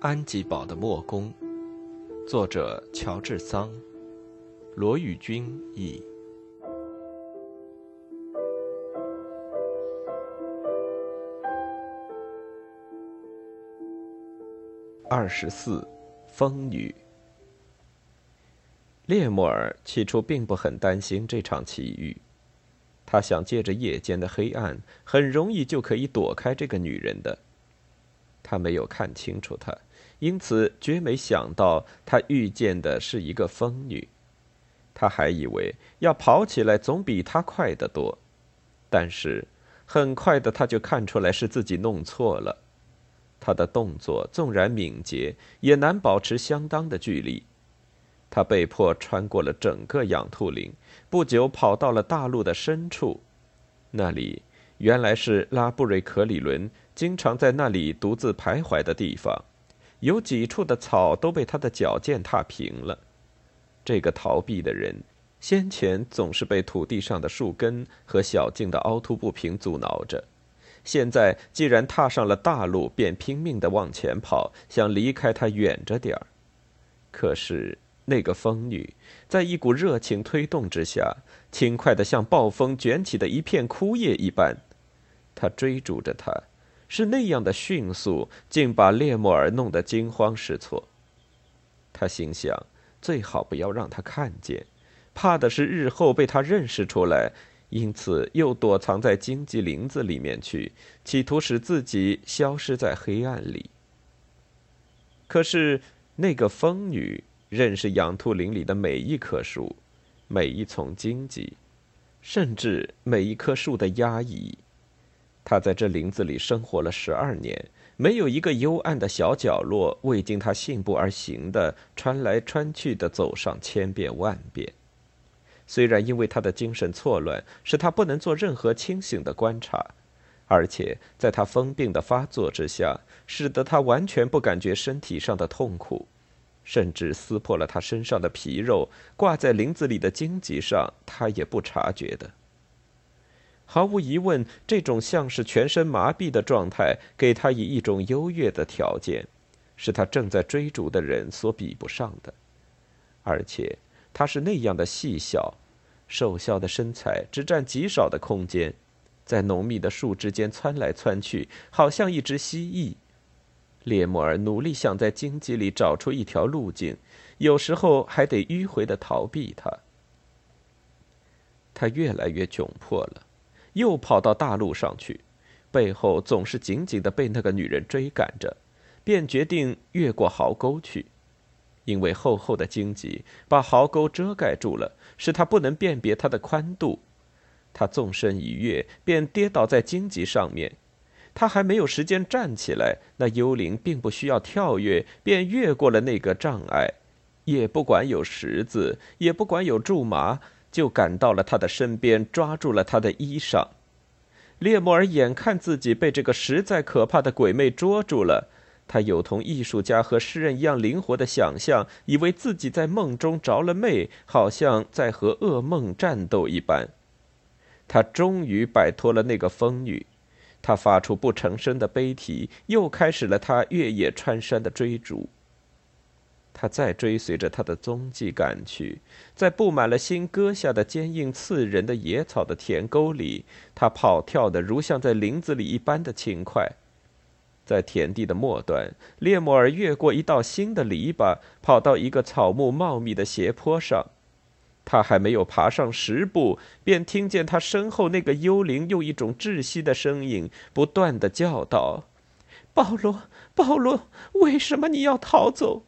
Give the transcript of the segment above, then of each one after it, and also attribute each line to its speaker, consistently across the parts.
Speaker 1: 安吉堡的墨工，作者乔治桑，罗宇君译。二十四，风雨。列莫尔起初并不很担心这场奇遇，他想借着夜间的黑暗，很容易就可以躲开这个女人的。他没有看清楚她。因此，绝没想到他遇见的是一个疯女。他还以为要跑起来总比他快得多，但是很快的他就看出来是自己弄错了。他的动作纵然敏捷，也难保持相当的距离。他被迫穿过了整个养兔林，不久跑到了大陆的深处。那里原来是拉布瑞克里伦经常在那里独自徘徊的地方。有几处的草都被他的脚践踏平了。这个逃避的人，先前总是被土地上的树根和小径的凹凸不平阻挠着，现在既然踏上了大路，便拼命的往前跑，想离开他远着点儿。可是那个疯女，在一股热情推动之下，轻快的像暴风卷起的一片枯叶一般，她追逐着他。是那样的迅速，竟把列莫尔弄得惊慌失措。他心想，最好不要让他看见，怕的是日后被他认识出来，因此又躲藏在荆棘林子里面去，企图使自己消失在黑暗里。可是那个疯女认识养兔林里的每一棵树，每一丛荆棘，甚至每一棵树的压抑。他在这林子里生活了十二年，没有一个幽暗的小角落未经他信步而行的穿来穿去的走上千遍万遍。虽然因为他的精神错乱，使他不能做任何清醒的观察，而且在他疯病的发作之下，使得他完全不感觉身体上的痛苦，甚至撕破了他身上的皮肉，挂在林子里的荆棘上，他也不察觉的。毫无疑问，这种像是全身麻痹的状态，给他以一种优越的条件，是他正在追逐的人所比不上的。而且，他是那样的细小、瘦削的身材，只占极少的空间，在浓密的树枝间窜来窜去，好像一只蜥蜴。列莫尔努力想在荆棘里找出一条路径，有时候还得迂回的逃避它。他越来越窘迫了。又跑到大路上去，背后总是紧紧的被那个女人追赶着，便决定越过壕沟去，因为厚厚的荆棘把壕沟遮盖住了，使他不能辨别它的宽度。他纵身一跃，便跌倒在荆棘上面。他还没有时间站起来，那幽灵并不需要跳跃，便越过了那个障碍，也不管有石子，也不管有苎麻。就赶到了他的身边，抓住了他的衣裳。列莫尔眼看自己被这个实在可怕的鬼魅捉住了，他有同艺术家和诗人一样灵活的想象，以为自己在梦中着了魅，好像在和噩梦战斗一般。他终于摆脱了那个疯女，他发出不成声的悲啼，又开始了他越野穿山的追逐。他再追随着他的踪迹赶去，在布满了新割下的坚硬刺人的野草的田沟里，他跑跳的如像在林子里一般的轻快。在田地的末端，列莫尔越过一道新的篱笆，跑到一个草木茂密的斜坡上。他还没有爬上十步，便听见他身后那个幽灵用一种窒息的声音不断的叫道：“保罗，保罗，为什么你要逃走？”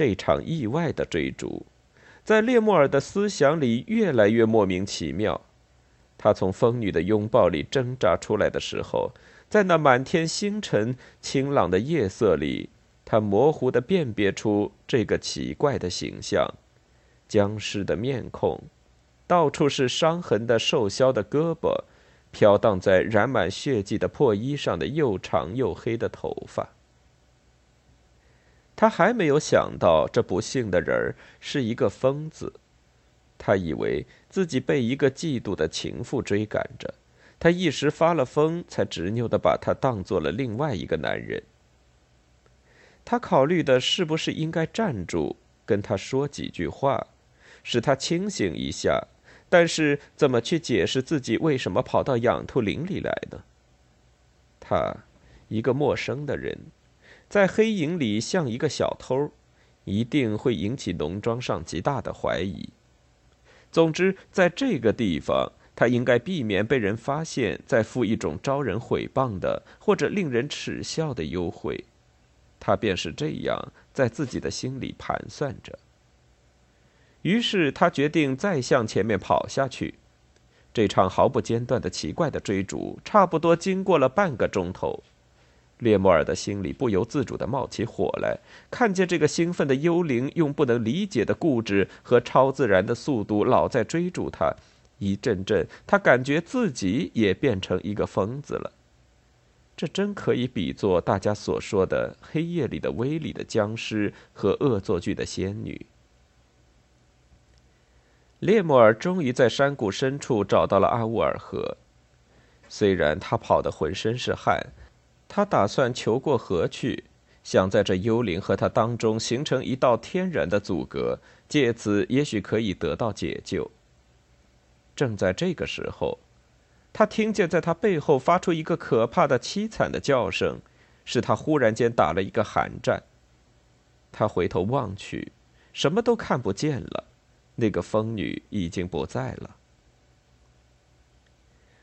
Speaker 1: 这场意外的追逐，在列莫尔的思想里越来越莫名其妙。他从疯女的拥抱里挣扎出来的时候，在那满天星辰、清朗的夜色里，他模糊地辨别出这个奇怪的形象：僵尸的面孔，到处是伤痕的瘦削的胳膊，飘荡在染满血迹的破衣上的又长又黑的头发。他还没有想到，这不幸的人是一个疯子。他以为自己被一个嫉妒的情妇追赶着，他一时发了疯，才执拗的把他当做了另外一个男人。他考虑的是不是应该站住，跟他说几句话，使他清醒一下。但是怎么去解释自己为什么跑到养兔林里来呢？他，一个陌生的人，在黑影里像一个小偷，一定会引起农庄上极大的怀疑。总之，在这个地方，他应该避免被人发现，再付一种招人毁谤的或者令人耻笑的优惠。他便是这样在自己的心里盘算着。于是他决定再向前面跑下去。这场毫不间断的奇怪的追逐，差不多经过了半个钟头。列莫尔的心里不由自主地冒起火来，看见这个兴奋的幽灵用不能理解的固执和超自然的速度老在追逐他，一阵阵，他感觉自己也变成一个疯子了。这真可以比作大家所说的黑夜里的威力的僵尸和恶作剧的仙女。列莫尔终于在山谷深处找到了阿乌尔河。虽然他跑得浑身是汗，他打算求过河去，想在这幽灵和他当中形成一道天然的阻隔，借此也许可以得到解救。正在这个时候，他听见在他背后发出一个可怕的、凄惨的叫声，使他忽然间打了一个寒战。他回头望去，什么都看不见了。那个疯女已经不在了。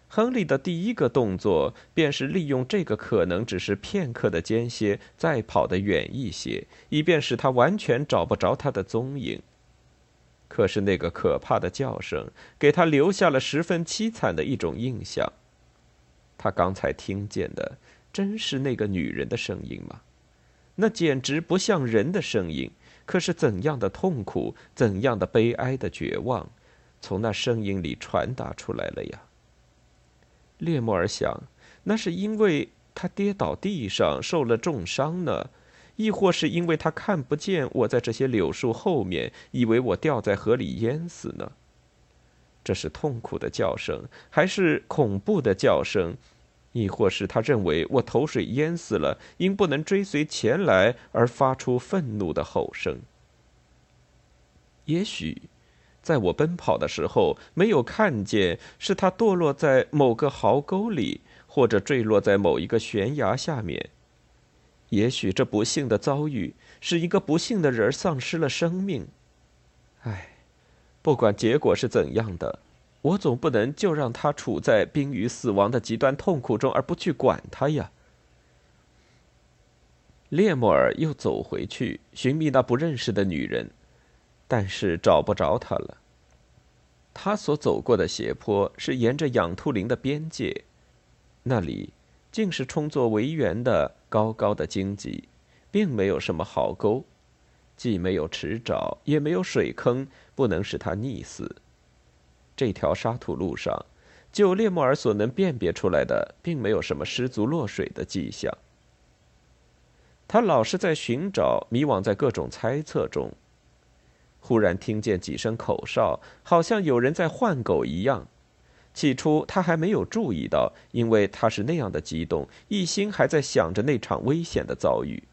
Speaker 1: 亨利的第一个动作便是利用这个可能只是片刻的间歇，再跑得远一些，以便使他完全找不着他的踪影。可是那个可怕的叫声给他留下了十分凄惨的一种印象。他刚才听见的真是那个女人的声音吗？那简直不像人的声音。可是怎样的痛苦，怎样的悲哀的绝望，从那声音里传达出来了呀？列莫尔想，那是因为他跌倒地上受了重伤呢，亦或是因为他看不见我在这些柳树后面，以为我掉在河里淹死呢？这是痛苦的叫声，还是恐怖的叫声？亦或是他认为我投水淹死了，因不能追随前来而发出愤怒的吼声。也许，在我奔跑的时候没有看见，是他堕落在某个壕沟里，或者坠落在某一个悬崖下面。也许这不幸的遭遇使一个不幸的人丧失了生命。唉，不管结果是怎样的。我总不能就让他处在濒于死亡的极端痛苦中而不去管他呀。列莫尔又走回去寻觅那不认识的女人，但是找不着他了。他所走过的斜坡是沿着养兔林的边界，那里竟是充作围园的高高的荆棘，并没有什么壕沟，既没有池沼，也没有水坑，不能使他溺死。这条沙土路上，就列莫尔所能辨别出来的，并没有什么失足落水的迹象。他老是在寻找，迷惘在各种猜测中。忽然听见几声口哨，好像有人在唤狗一样。起初他还没有注意到，因为他是那样的激动，一心还在想着那场危险的遭遇。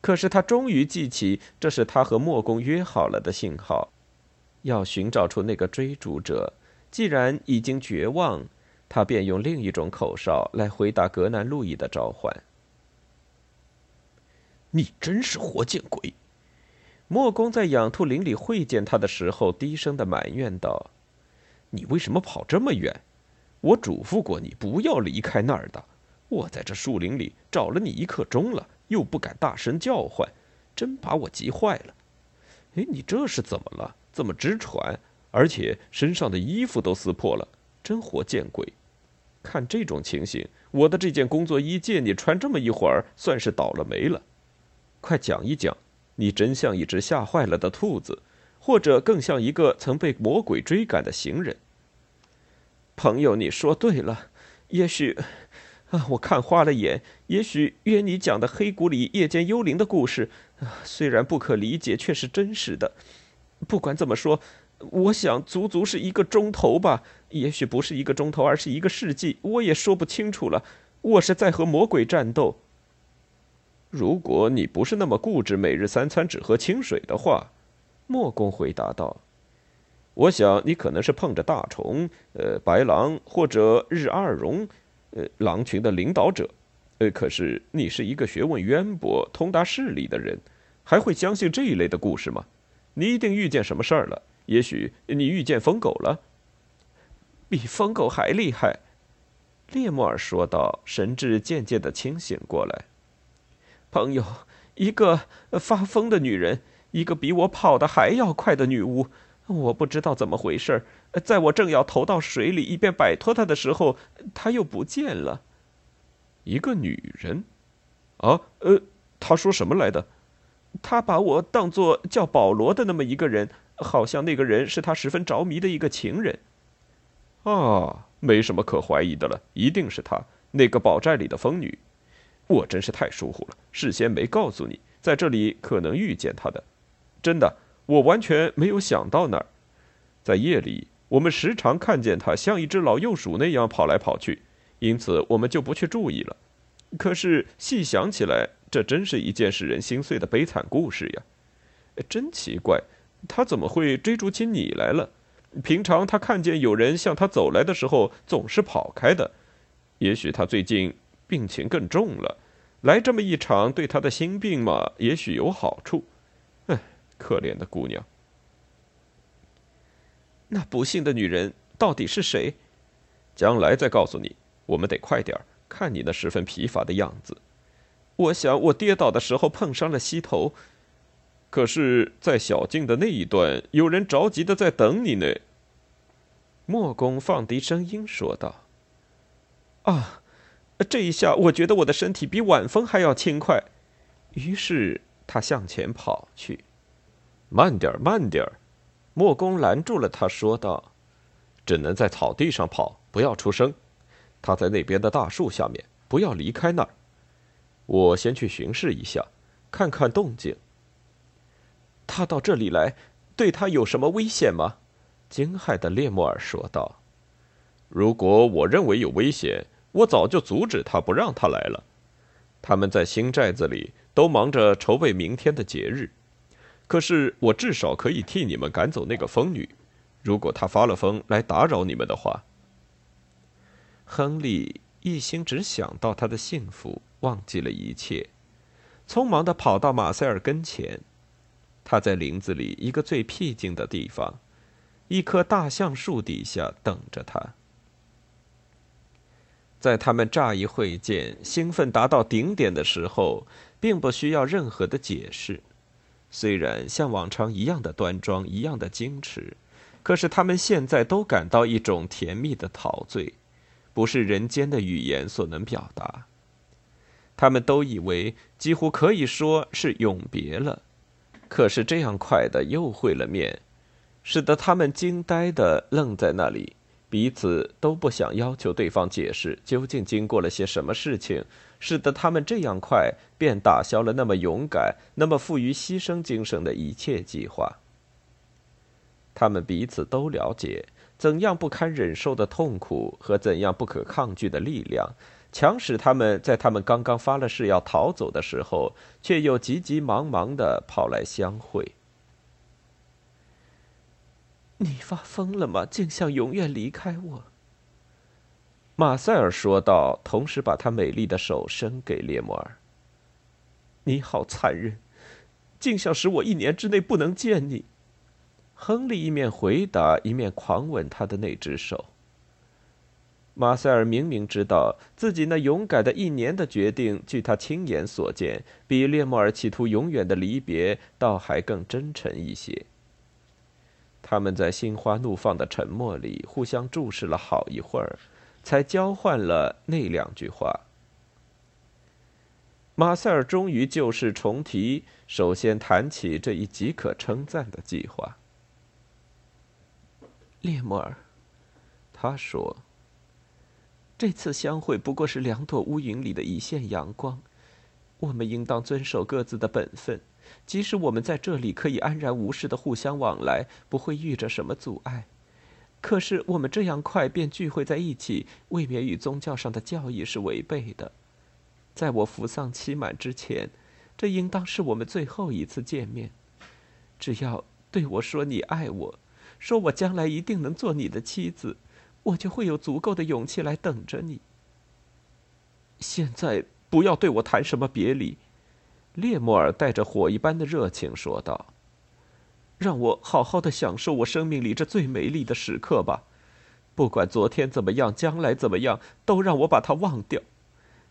Speaker 1: 可是他终于记起，这是他和莫公约好了的信号。要寻找出那个追逐者，既然已经绝望，他便用另一种口哨来回答格南路易的召唤。
Speaker 2: 你真是活见鬼！
Speaker 1: 莫公在养兔林里会见他的时候，低声的埋怨道：“
Speaker 2: 你为什么跑这么远？我嘱咐过你不要离开那儿的。我在这树林里找了你一刻钟了，又不敢大声叫唤，真把我急坏了。哎，你这是怎么了？”这么直喘，而且身上的衣服都撕破了，真活见鬼！看这种情形，我的这件工作衣借你穿这么一会儿，算是倒了霉了。快讲一讲，你真像一只吓坏了的兔子，或者更像一个曾被魔鬼追赶的行人。
Speaker 1: 朋友，你说对了，也许啊，我看花了眼。也许约你讲的黑谷里夜间幽灵的故事啊，虽然不可理解，却是真实的。不管怎么说，我想足足是一个钟头吧，也许不是一个钟头，而是一个世纪，我也说不清楚了。我是在和魔鬼战斗。
Speaker 2: 如果你不是那么固执，每日三餐只喝清水的话，莫公回答道：“我想你可能是碰着大虫，呃，白狼或者日二龙，呃，狼群的领导者。呃，可是你是一个学问渊博、通达事理的人，还会相信这一类的故事吗？你一定遇见什么事儿了？也许你遇见疯狗了，
Speaker 1: 比疯狗还厉害。”列莫尔说道，神智渐渐的清醒过来。朋友，一个发疯的女人，一个比我跑得还要快的女巫。我不知道怎么回事，在我正要投到水里，以便摆脱她的时候，她又不见了。
Speaker 2: 一个女人？啊，呃，她说什么来的？
Speaker 1: 她把我当作叫保罗的那么一个人，好像那个人是她十分着迷的一个情人。
Speaker 2: 啊，没什么可怀疑的了，一定是她，那个宝寨里的疯女。我真是太疏忽了，事先没告诉你，在这里可能遇见他的。真的，我完全没有想到那儿。在夜里，我们时常看见他像一只老幼鼠那样跑来跑去，因此我们就不去注意了。可是细想起来，这真是一件使人心碎的悲惨故事呀！真奇怪，他怎么会追逐起你来了？平常他看见有人向他走来的时候，总是跑开的。也许他最近……病情更重了，来这么一场对他的心病嘛，也许有好处。唉，可怜的姑娘。
Speaker 1: 那不幸的女人到底是谁？
Speaker 2: 将来再告诉你。我们得快点儿，看你那十分疲乏的样子。
Speaker 1: 我想我跌倒的时候碰伤了膝头，
Speaker 2: 可是，在小径的那一段，有人着急的在等你呢。
Speaker 1: 莫公放低声音说道：“啊。”这一下，我觉得我的身体比晚风还要轻快。于是他向前跑去。
Speaker 2: 慢点儿，慢点儿！莫公拦住了他，说道：“只能在草地上跑，不要出声。他在那边的大树下面，不要离开那儿。我先去巡视一下，看看动静。
Speaker 1: 他到这里来，对他有什么危险吗？”惊骇的列莫尔说道：“
Speaker 2: 如果我认为有危险。”我早就阻止他，不让他来了。他们在新寨子里都忙着筹备明天的节日，可是我至少可以替你们赶走那个疯女。如果她发了疯来打扰你们的话，
Speaker 1: 亨利一心只想到他的幸福，忘记了一切，匆忙的跑到马塞尔跟前。他在林子里一个最僻静的地方，一棵大橡树底下等着他。在他们乍一会见、兴奋达到顶点的时候，并不需要任何的解释。虽然像往常一样的端庄、一样的矜持，可是他们现在都感到一种甜蜜的陶醉，不是人间的语言所能表达。他们都以为几乎可以说是永别了，可是这样快的又会了面，使得他们惊呆的愣在那里。彼此都不想要求对方解释究竟经过了些什么事情，使得他们这样快便打消了那么勇敢、那么富于牺牲精神的一切计划。他们彼此都了解怎样不堪忍受的痛苦和怎样不可抗拒的力量，强使他们在他们刚刚发了誓要逃走的时候，却又急急忙忙的跑来相会。你发疯了吗？竟想永远离开我？马塞尔说道，同时把他美丽的手伸给列莫尔。你好残忍，竟想使我一年之内不能见你。亨利一面回答，一面狂吻他的那只手。马塞尔明明知道自己那勇敢的一年的决定，据他亲眼所见，比列莫尔企图永远的离别，倒还更真诚一些。他们在心花怒放的沉默里互相注视了好一会儿，才交换了那两句话。马塞尔终于旧事重提，首先谈起这一极可称赞的计划。列莫尔，他说：“这次相会不过是两朵乌云里的一线阳光，我们应当遵守各自的本分。”即使我们在这里可以安然无事的互相往来，不会遇着什么阻碍，可是我们这样快便聚会在一起，未免与宗教上的教义是违背的。在我服丧期满之前，这应当是我们最后一次见面。只要对我说你爱我，说我将来一定能做你的妻子，我就会有足够的勇气来等着你。
Speaker 2: 现在不要对我谈什么别离。”列莫尔带着火一般的热情说道。让我好好的享受我生命里这最美丽的时刻吧，不管昨天怎么样，将来怎么样，都让我把它忘掉。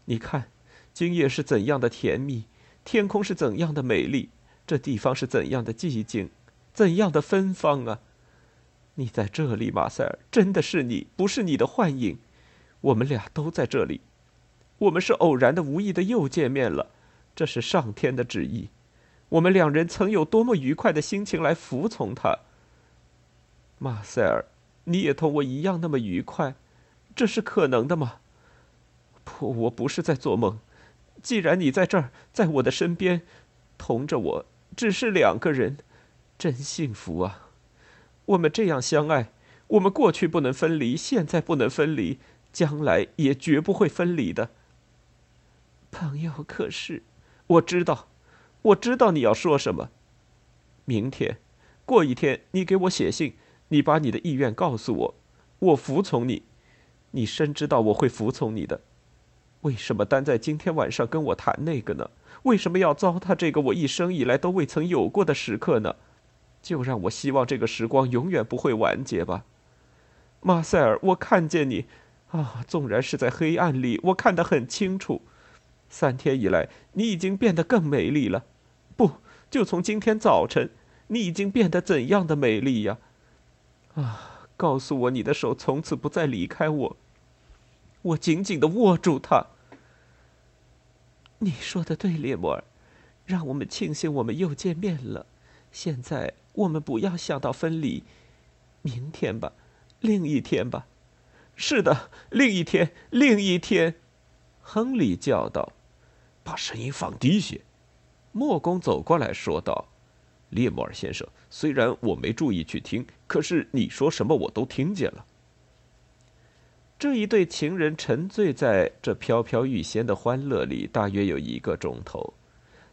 Speaker 2: 你看，今夜是怎样的甜蜜，天空是怎样的美丽，这地方是怎样的寂静，怎样的芬芳啊！你在这里，马塞尔，真的是你，不是你的幻影。我们俩都在这里，我们是偶然的、无意的又见面了，这是上天的旨意。我们两人曾有多么愉快的心情来服从他，马塞尔，你也同我一样那么愉快，这是可能的吗？不，我不是在做梦。既然你在这儿，在我的身边，同着我，只是两个人，真幸福啊！我们这样相爱，我们过去不能分离，现在不能分离，将来也绝不会分离的。
Speaker 1: 朋友，可是
Speaker 2: 我知道。我知道你要说什么。明天，过一天，你给我写信，你把你的意愿告诉我，我服从你。你深知道我会服从你的。为什么单在今天晚上跟我谈那个呢？为什么要糟蹋这个我一生以来都未曾有过的时刻呢？就让我希望这个时光永远不会完结吧。马塞尔，我看见你，啊，纵然是在黑暗里，我看得很清楚。三天以来，你已经变得更美丽了。不，就从今天早晨，你已经变得怎样的美丽呀！啊，告诉我，你的手从此不再离开我。我紧紧的握住它。
Speaker 1: 你说的对，列莫尔，让我们庆幸我们又见面了。现在我们不要想到分离。明天吧，另一天吧。
Speaker 2: 是的，另一天，另一天。亨利叫道。把声音放低些，莫公走过来说道：“列莫尔先生，虽然我没注意去听，可是你说什么我都听见了。”
Speaker 1: 这一对情人沉醉在这飘飘欲仙的欢乐里，大约有一个钟头，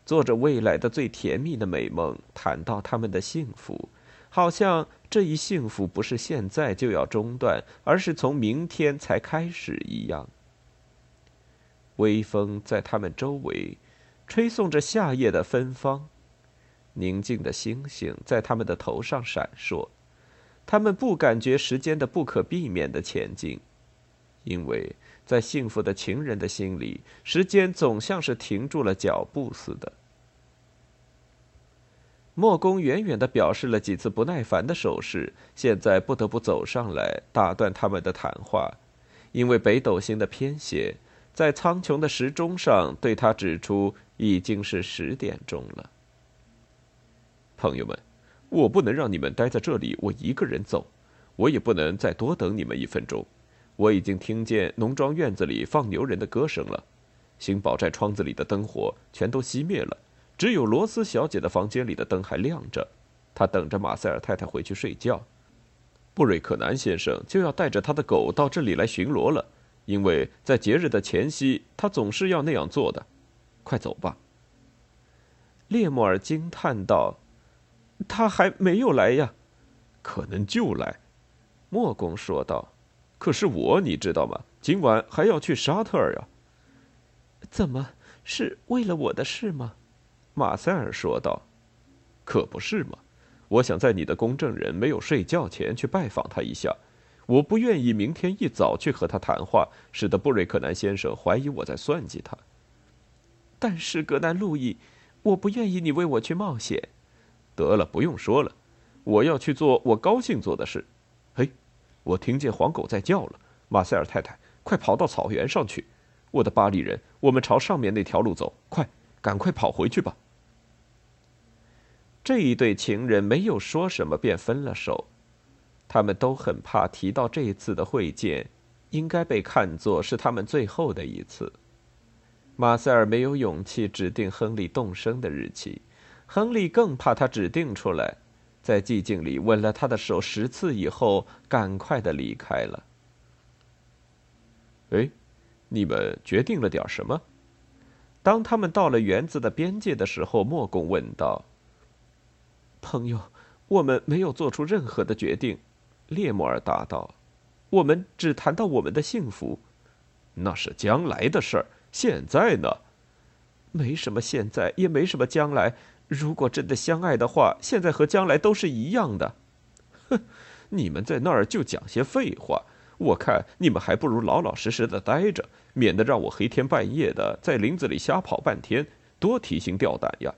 Speaker 1: 做着未来的最甜蜜的美梦，谈到他们的幸福，好像这一幸福不是现在就要中断，而是从明天才开始一样。微风在他们周围，吹送着夏夜的芬芳。宁静的星星在他们的头上闪烁。他们不感觉时间的不可避免的前进，因为在幸福的情人的心里，时间总像是停住了脚步似的。莫公远远的表示了几次不耐烦的手势，现在不得不走上来打断他们的谈话，因为北斗星的偏斜。在苍穹的时钟上，对他指出已经是十点钟了。
Speaker 2: 朋友们，我不能让你们待在这里，我一个人走，我也不能再多等你们一分钟。我已经听见农庄院子里放牛人的歌声了。新宝寨窗子里的灯火全都熄灭了，只有罗斯小姐的房间里的灯还亮着。她等着马塞尔太太回去睡觉。布瑞克南先生就要带着他的狗到这里来巡逻了。因为在节日的前夕，他总是要那样做的。快走吧。
Speaker 1: 列莫尔惊叹道：“他还没有来呀？
Speaker 2: 可能就来。”莫公说道：“可是我，你知道吗？今晚还要去沙特尔呀。”“
Speaker 1: 怎么是为了我的事吗？”
Speaker 2: 马塞尔说道。“可不是嘛！我想在你的公证人没有睡觉前去拜访他一下。”我不愿意明天一早去和他谈话，使得布瑞克南先生怀疑我在算计他。
Speaker 1: 但是格南路易，我不愿意你为我去冒险。
Speaker 2: 得了，不用说了，我要去做我高兴做的事。嘿，我听见黄狗在叫了，马塞尔太太，快跑到草原上去！我的巴黎人，我们朝上面那条路走，快，赶快跑回去吧。
Speaker 1: 这一对情人没有说什么，便分了手。他们都很怕提到这一次的会见，应该被看作是他们最后的一次。马塞尔没有勇气指定亨利动身的日期，亨利更怕他指定出来，在寂静里吻了他的手十次以后，赶快的离开了。
Speaker 2: 哎，你们决定了点什么？
Speaker 1: 当他们到了园子的边界的时候，莫公问道：“
Speaker 2: 朋友，我们没有做出任何的决定。”
Speaker 1: 列莫尔答道：“
Speaker 2: 我们只谈到我们的幸福，
Speaker 1: 那是将来的事儿。现在呢？
Speaker 2: 没什么现在，也没什么将来。如果真的相爱的话，现在和将来都是一样的。”
Speaker 1: 哼，你们在那儿就讲些废话。我看你们还不如老老实实的待着，免得让我黑天半夜的在林子里瞎跑半天，多提心吊胆呀！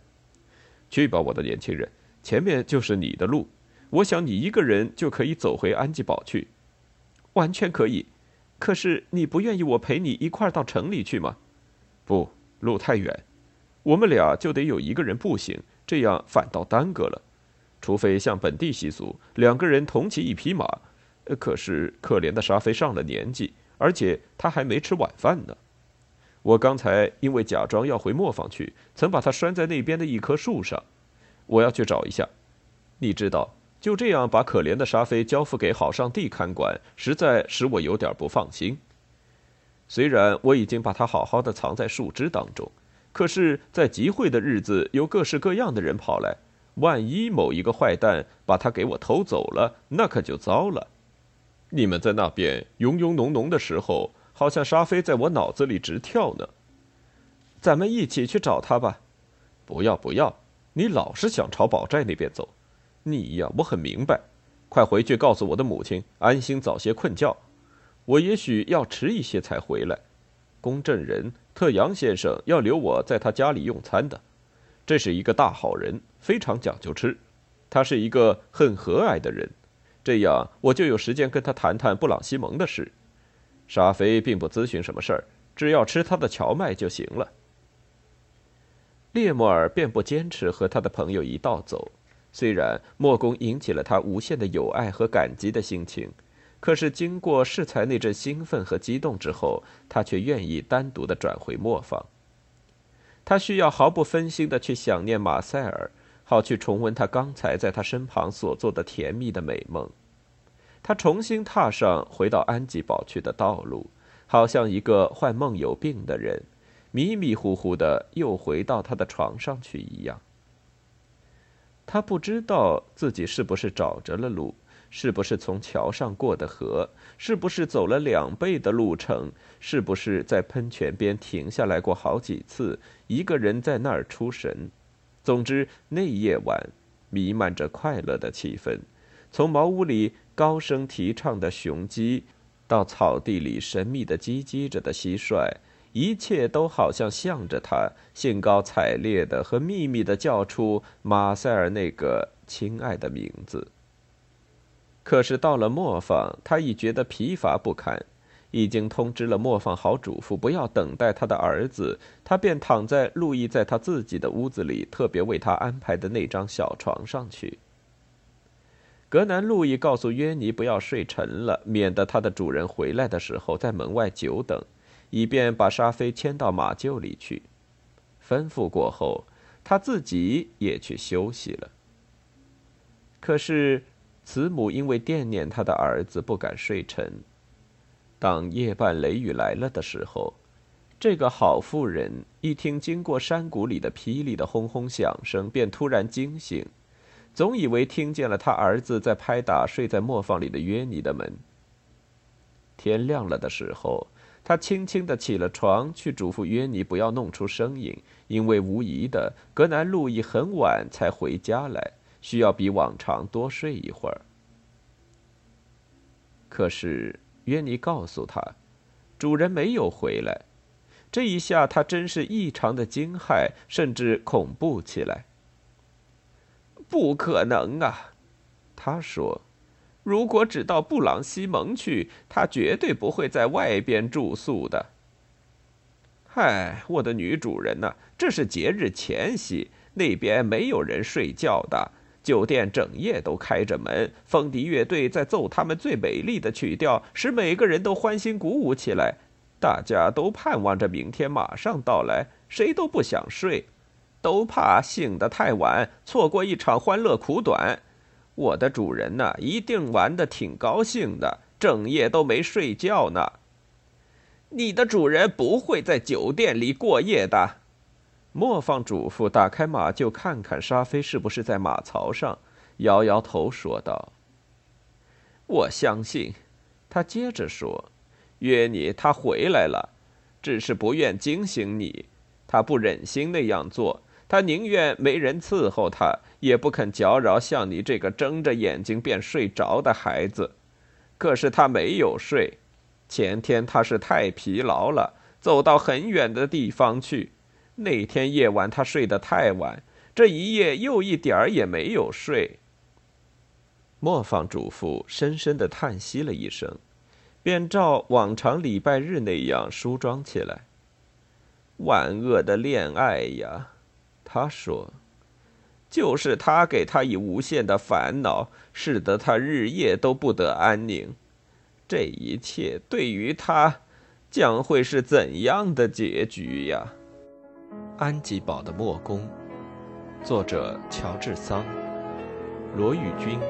Speaker 1: 去吧，我的年轻人，前面就是你的路。我想你一个人就可以走回安吉堡去，
Speaker 2: 完全可以。可是你不愿意我陪你一块儿到城里去吗？
Speaker 1: 不，路太远，我们俩就得有一个人步行，这样反倒耽搁了。除非像本地习俗，两个人同骑一匹马。可是可怜的沙菲上了年纪，而且他还没吃晚饭呢。我刚才因为假装要回磨坊去，曾把他拴在那边的一棵树上。我要去找一下。你知道，就这样把可怜的沙菲交付给好上帝看管，实在使我有点不放心。虽然我已经把它好好的藏在树枝当中，可是，在集会的日子，有各式各样的人跑来，万一某一个坏蛋把它给我偷走了，那可就糟了。你们在那边庸庸浓浓的时候，好像沙飞在我脑子里直跳呢。
Speaker 2: 咱们一起去找他吧。
Speaker 1: 不要不要，你老是想朝宝寨那边走。你呀，我很明白。快回去告诉我的母亲，安心早些困觉。我也许要迟一些才回来。公证人特杨先生要留我在他家里用餐的。这是一个大好人，非常讲究吃。他是一个很和蔼的人。这样我就有时间跟他谈谈布朗西蒙的事。沙菲并不咨询什么事儿，只要吃他的荞麦就行了。
Speaker 2: 列莫尔便不坚持和他的朋友一道走，虽然莫公引起了他无限的友爱和感激的心情，可是经过适才那阵兴奋和激动之后，他却愿意单独的转回磨坊。他需要毫不分心的去想念马塞尔。好去重温他刚才在他身旁所做的甜蜜的美梦，他重新踏上回到安吉堡去的道路，好像一个患梦有病的人，迷迷糊糊的又回到他的床上去一样。他不知道自己是不是找着了路，是不是从桥上过的河，是不是走了两倍的路程，是不是在喷泉边停下来过好几次，一个人在那儿出神。总之，那夜晚弥漫着快乐的气氛。从茅屋里高声啼唱的雄鸡，到草地里神秘的叽叽着的蟋蟀，一切都好像向着他，兴高采烈的和秘密的叫出马塞尔那个亲爱的名字。可是到了磨坊，他已觉得疲乏不堪。已经通知了磨坊好主妇不要等待他的儿子，他便躺在路易在他自己的屋子里特别为他安排的那张小床上去。格南路易告诉约尼不要睡沉了，免得他的主人回来的时候在门外久等，以便把沙菲牵到马厩里去。吩咐过后，他自己也去休息了。可是慈母因为惦念他的儿子，不敢睡沉。当夜半雷雨来了的时候，这个好妇人一听经过山谷里的霹雳的轰轰响声，便突然惊醒，总以为听见了他儿子在拍打睡在磨坊里的约尼的门。天亮了的时候，他轻轻的起了床，去嘱咐约尼不要弄出声音，因为无疑的，格南路易很晚才回家来，需要比往常多睡一会儿。可是。约尼告诉他，主人没有回来。这一下，他真是异常的惊骇，甚至恐怖起来。不可能啊！他说：“如果只到布朗西蒙去，他绝对不会在外边住宿的。”嗨，我的女主人呐，这是节日前夕，那边没有人睡觉的。酒店整夜都开着门，风笛乐队在奏他们最美丽的曲调，使每个人都欢欣鼓舞起来。大家都盼望着明天马上到来，谁都不想睡，都怕醒得太晚，错过一场欢乐苦短。我的主人呢，一定玩得挺高兴的，整夜都没睡觉呢。你的主人不会在酒店里过夜的，
Speaker 1: 磨坊主妇打开马厩，看看沙飞是不是在马槽上，摇摇头说道：“我相信。”他接着说：“约你，他回来了，只是不愿惊醒你。他不忍心那样做，他宁愿没人伺候他，也不肯搅扰像你这个睁着眼睛便睡着的孩子。可是他没有睡，前天他是太疲劳了，走到很远的地方去。”那天夜晚，他睡得太晚，这一夜又一点儿也没有睡。磨坊主妇深深的叹息了一声，便照往常礼拜日那样梳妆起来。万恶的恋爱呀，他说，就是他给他以无限的烦恼，使得他日夜都不得安宁。这一切对于他，将会是怎样的结局呀？安吉堡的墨宫，作者乔治桑，罗宇君。